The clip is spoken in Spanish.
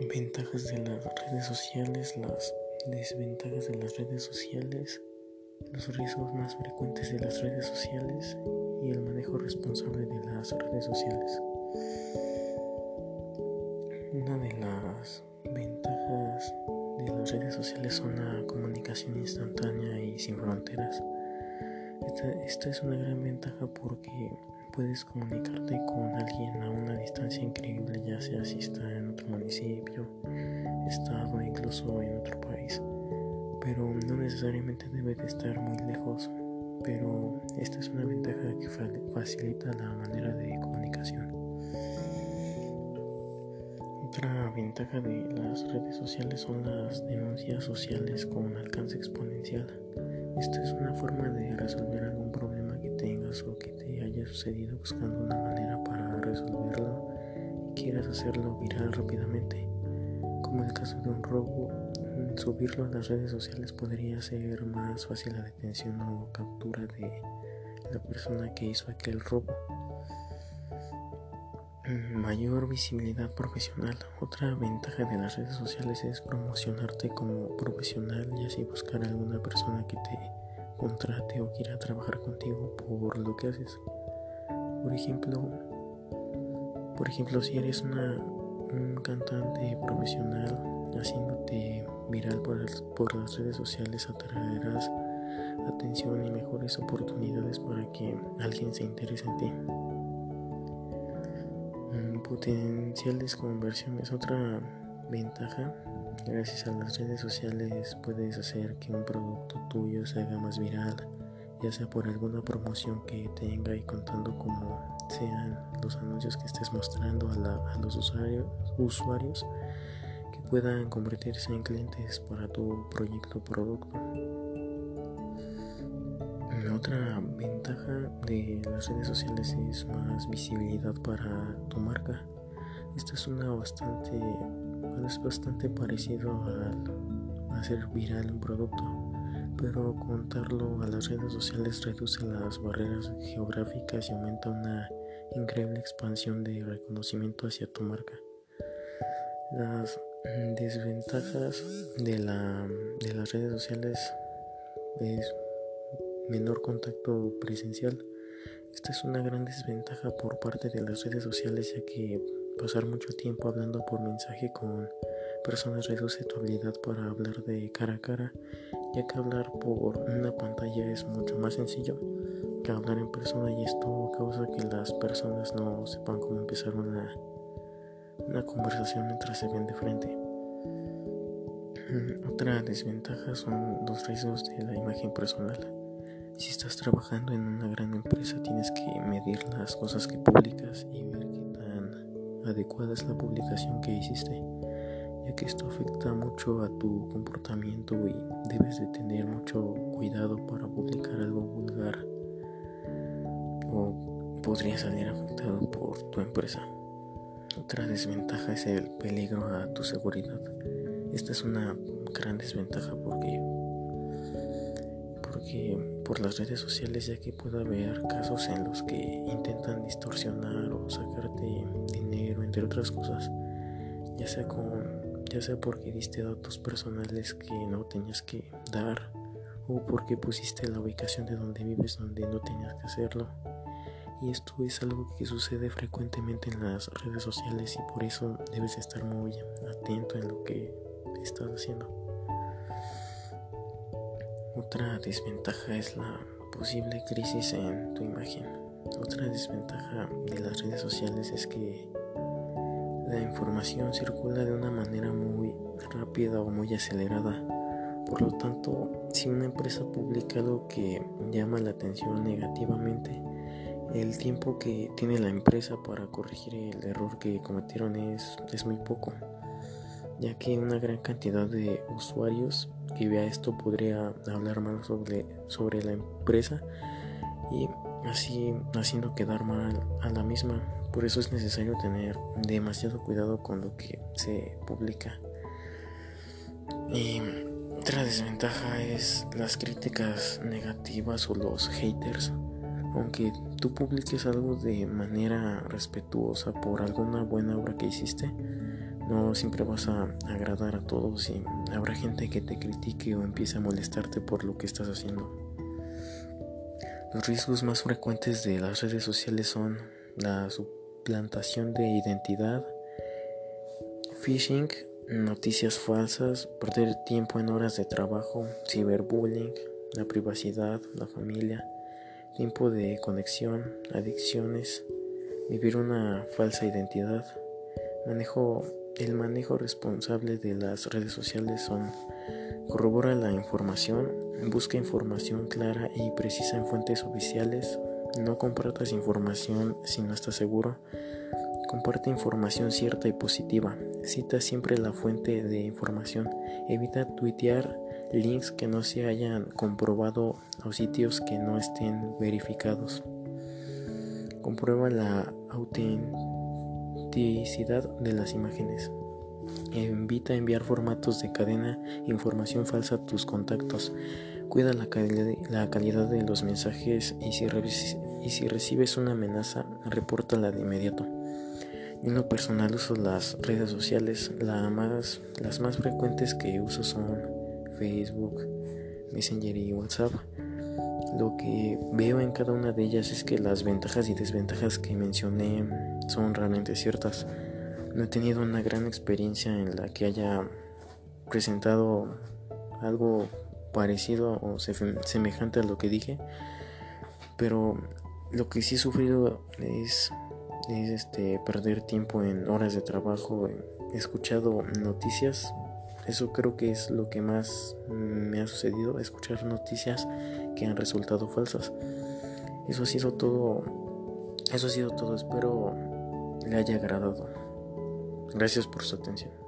ventajas de las redes sociales, las desventajas de las redes sociales, los riesgos más frecuentes de las redes sociales y el manejo responsable de las redes sociales. Una de las ventajas de las redes sociales son la comunicación instantánea y sin fronteras. Esta, esta es una gran ventaja porque puedes comunicarte con alguien a una distancia increíble, ya sea si está en otro municipio, estado incluso en otro país. Pero no necesariamente debe de estar muy lejos. Pero esta es una ventaja que facilita la manera de comunicación. Otra ventaja de las redes sociales son las denuncias sociales con alcance exponencial. Esta es una forma de resolver algún problema que tengas o que te haya sucedido buscando una manera para resolverlo quieras hacerlo viral rápidamente. Como el caso de un robo, subirlo a las redes sociales podría ser más fácil la detención o captura de la persona que hizo aquel robo. Mayor visibilidad profesional. Otra ventaja de las redes sociales es promocionarte como profesional y así buscar a alguna persona que te contrate o quiera trabajar contigo por lo que haces. Por ejemplo, por ejemplo, si eres una, un cantante profesional haciéndote viral por, las redes sociales atraerás atención y mejores oportunidades para que alguien se interese en ti potenciales conversiones. Otra ventaja, gracias a las redes sociales puedes hacer que un producto tuyo se haga más viral, ya sea por alguna promoción que tenga y contando como sean los anuncios que estés mostrando a, los usuarios, usuarios que puedan convertirse en clientes para tu proyecto o producto. Otra ventaja de las redes sociales es más visibilidad para tu marca. Esto es una bastante, es bastante parecido a hacer viral un producto, pero contarlo a las redes sociales reduce las barreras geográficas y aumenta una increíble expansión de reconocimiento hacia tu marca. Las desventajas de, la, de las redes sociales es menor contacto presencial. Esta es una gran desventaja por parte de las redes sociales ya que pasar mucho tiempo hablando por mensaje con personas reduce tu habilidad para hablar de cara a cara, ya que hablar por una pantalla es mucho más sencillo que hablar en persona y esto causa que las personas no sepan cómo empezar una, una conversación mientras se ven de frente. Otra desventaja son los riesgos de la imagen personal. Si estás trabajando en una gran empresa tienes que medir las cosas que publicas y ver qué tan adecuada es la publicación que hiciste, ya que esto afecta mucho a tu comportamiento y debes de tener mucho cuidado para publicar algo vulgar o podría salir afectado por tu empresa. Otra desventaja es el peligro a tu seguridad. Esta es una gran desventaja porque porque por las redes sociales ya que puede haber casos en los que intentan distorsionar o sacarte dinero entre otras cosas ya sea con ya sea porque diste datos personales que no tenías que dar o porque pusiste la ubicación de donde vives donde no tenías que hacerlo y esto es algo que sucede frecuentemente en las redes sociales y por eso debes estar muy atento en lo que estás haciendo otra desventaja es la posible crisis en tu imagen. Otra desventaja de las redes sociales es que la información circula de una manera muy rápida o muy acelerada. Por lo tanto, si una empresa publica algo que llama la atención negativamente, el tiempo que tiene la empresa para corregir el error que cometieron es, es muy poco, ya que una gran cantidad de usuarios que vea esto podría hablar mal sobre, sobre la empresa y así haciendo quedar mal a la misma. Por eso es necesario tener demasiado cuidado con lo que se publica. Y otra desventaja es las críticas negativas o los haters. Aunque tú publiques algo de manera respetuosa por alguna buena obra que hiciste, No siempre vas a agradar a todos y habrá gente que te critique o empiece a molestarte por lo que estás haciendo. Los riesgos más frecuentes de las redes sociales son la suplantación de identidad, phishing, noticias falsas, perder tiempo en horas de trabajo, ciberbullying, la privacidad, la familia, tiempo de conexión, adicciones, vivir una falsa identidad, manejo el manejo responsable de las redes sociales son corrobora la información, busca información clara y precisa en fuentes oficiales, no compartas información si no estás seguro, comparte información cierta y positiva, cita siempre la fuente de información, evita tuitear links que no se hayan comprobado o sitios que no estén verificados. Comprueba la autenticidad de las imágenes. Evita enviar formatos de cadena información falsa a tus contactos. Cuida la, la calidad de los mensajes y si, y si recibes una amenaza, repórtala de inmediato. En lo personal uso las redes sociales, la más, las más frecuentes que uso son Facebook, Messenger y WhatsApp. Lo que veo en cada una de ellas es que las ventajas y desventajas que mencioné son realmente ciertas. No he tenido una gran experiencia en la que haya presentado algo parecido o semejante a lo que dije, pero lo que sí he sufrido es, es este, perder tiempo en horas de trabajo. He escuchado noticias, eso creo que es lo que más me ha sucedido, escuchar noticias que han resultado falsas. Eso ha sido todo, eso ha sido todo, espero le haya agradado. Gracias por su atención.